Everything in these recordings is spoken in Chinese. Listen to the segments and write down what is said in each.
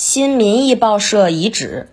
新民意报社遗址。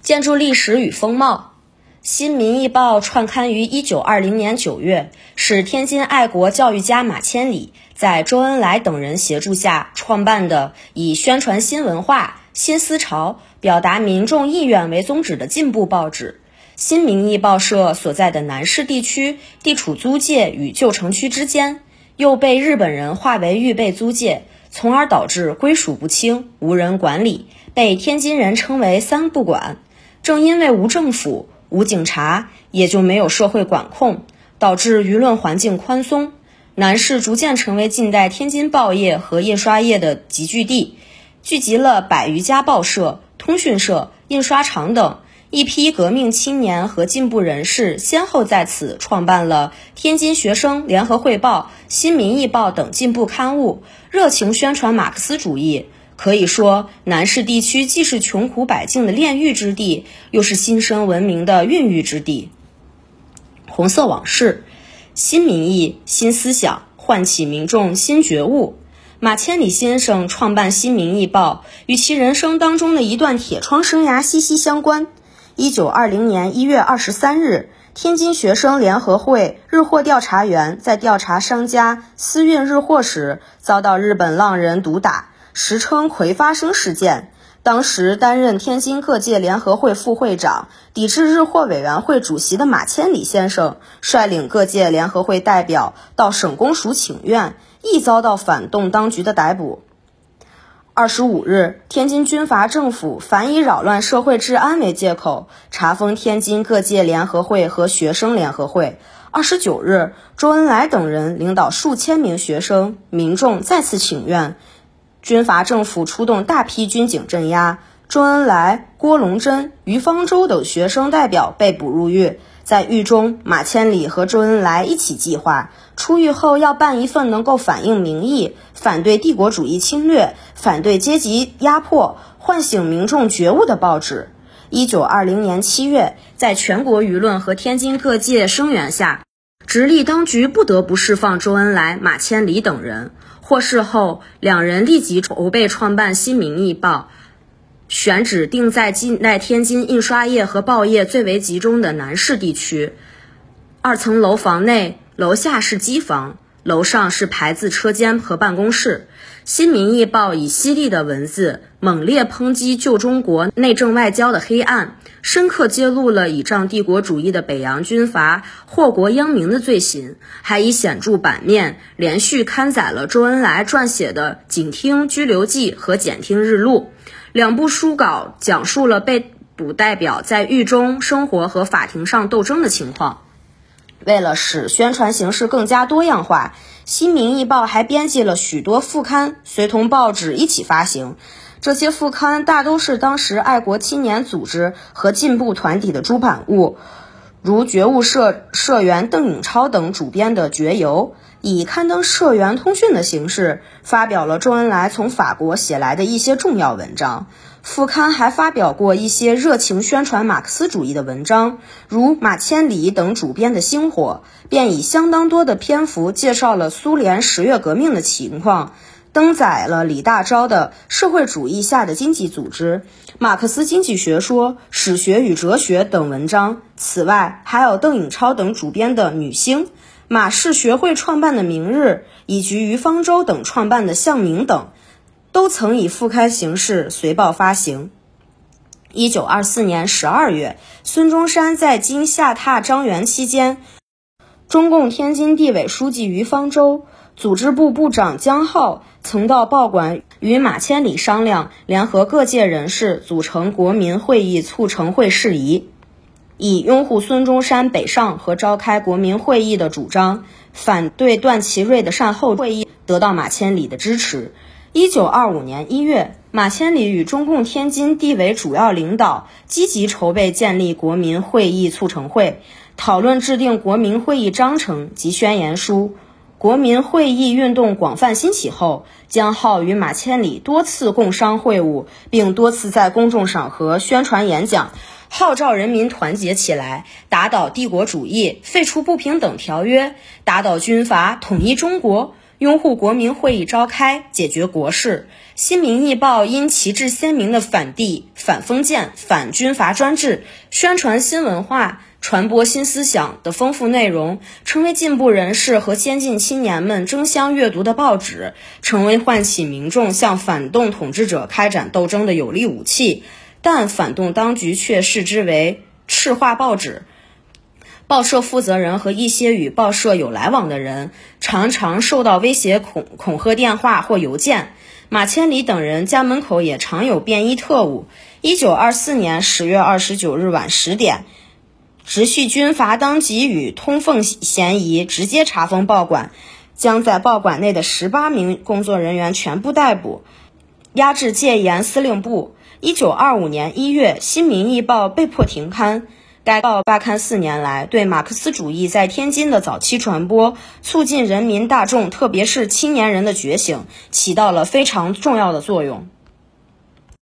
建筑历史与风貌。新民意报创刊于一九二零年九月，是天津爱国教育家马千里在周恩来等人协助下创办的，以宣传新文化、新思潮、表达民众意愿为宗旨的进步报纸。新民意报社所在的南市地区地处租界与旧城区之间，又被日本人划为预备租界。从而导致归属不清、无人管理，被天津人称为“三不管”。正因为无政府、无警察，也就没有社会管控，导致舆论环境宽松。南市逐渐成为近代天津报业和印刷业的集聚地，聚集了百余家报社、通讯社、印刷厂等。一批革命青年和进步人士先后在此创办了《天津学生联合汇报》《新民意报》等进步刊物，热情宣传马克思主义。可以说，南市地区既是穷苦百姓的炼狱之地，又是新生文明的孕育之地。红色往事，新民意、新思想，唤起民众新觉悟。马千里先生创办《新民意报》，与其人生当中的一段铁窗生涯息息相关。一九二零年一月二十三日，天津学生联合会日货调查员在调查商家私运日货时，遭到日本浪人毒打，时称“葵发生事件”。当时担任天津各界联合会副会长、抵制日货委员会主席的马千里先生，率领各界联合会代表到省公署请愿，亦遭到反动当局的逮捕。二十五日，天津军阀政府反以扰乱社会治安为借口，查封天津各界联合会和学生联合会。二十九日，周恩来等人领导数千名学生、民众再次请愿，军阀政府出动大批军警镇压。周恩来、郭龙珍、于方舟等学生代表被捕入狱。在狱中，马千里和周恩来一起计划出狱后要办一份能够反映民意、反对帝国主义侵略、反对阶级压迫、唤醒民众觉悟的报纸。一九二零年七月，在全国舆论和天津各界声援下，直隶当局不得不释放周恩来、马千里等人。获释后，两人立即筹备创办《新民意报》。选址定在近代天津印刷业和报业最为集中的南市地区，二层楼房内，楼下是机房，楼上是排字车间和办公室。新民意报以犀利的文字，猛烈抨击旧中国内政外交的黑暗，深刻揭露了倚仗帝国主义的北洋军阀祸国殃民的罪行，还以显著版面连续刊载了周恩来撰写的《警听拘留记》和《检听日录》。两部书稿讲述了被捕代表在狱中生活和法庭上斗争的情况。为了使宣传形式更加多样化，《新民意报》还编辑了许多副刊，随同报纸一起发行。这些副刊大都是当时爱国青年组织和进步团体的出版物，如觉悟社社员邓颖超等主编的《觉游》。以刊登社员通讯的形式，发表了周恩来从法国写来的一些重要文章。副刊还发表过一些热情宣传马克思主义的文章，如马千里等主编的《星火》，便以相当多的篇幅介绍了苏联十月革命的情况，登载了李大钊的《社会主义下的经济组织》《马克思经济学说》《史学与哲学》等文章。此外，还有邓颖超等主编的《女星》。马氏学会创办的《明日》，以及于方舟等创办的《向明》等，都曾以副刊形式随报发行。一九二四年十二月，孙中山在京下榻张园期间，中共天津地委书记于方舟、组织部部长江浩曾到报馆与马千里商量，联合各界人士组成国民会议，促成会事宜。以拥护孙中山北上和召开国民会议的主张，反对段祺瑞的善后会议，得到马千里的支持。一九二五年一月，马千里与中共天津地委主要领导积极筹备建立国民会议促成会，讨论制定国民会议章程及宣言书。国民会议运动广泛兴起后，江浩与马千里多次共商会晤，并多次在公众场合宣传演讲。号召人民团结起来，打倒帝国主义，废除不平等条约，打倒军阀，统一中国。拥护国民会议召开，解决国事。新民意报因旗帜鲜明的反帝、反封建、反军阀专制，宣传新文化、传播新思想的丰富内容，成为进步人士和先进青年们争相阅读的报纸，成为唤起民众向反动统治者开展斗争的有力武器。但反动当局却视之为赤化报纸。报社负责人和一些与报社有来往的人，常常受到威胁、恐恐吓电话或邮件。马千里等人家门口也常有便衣特务。一九二四年十月二十九日晚十点，直系军阀当即与通奉嫌疑，直接查封报馆，将在报馆内的十八名工作人员全部逮捕，押至戒严司令部。一九二五年一月，《新民意报》被迫停刊。该报罢刊四年来，对马克思主义在天津的早期传播，促进人民大众，特别是青年人的觉醒，起到了非常重要的作用。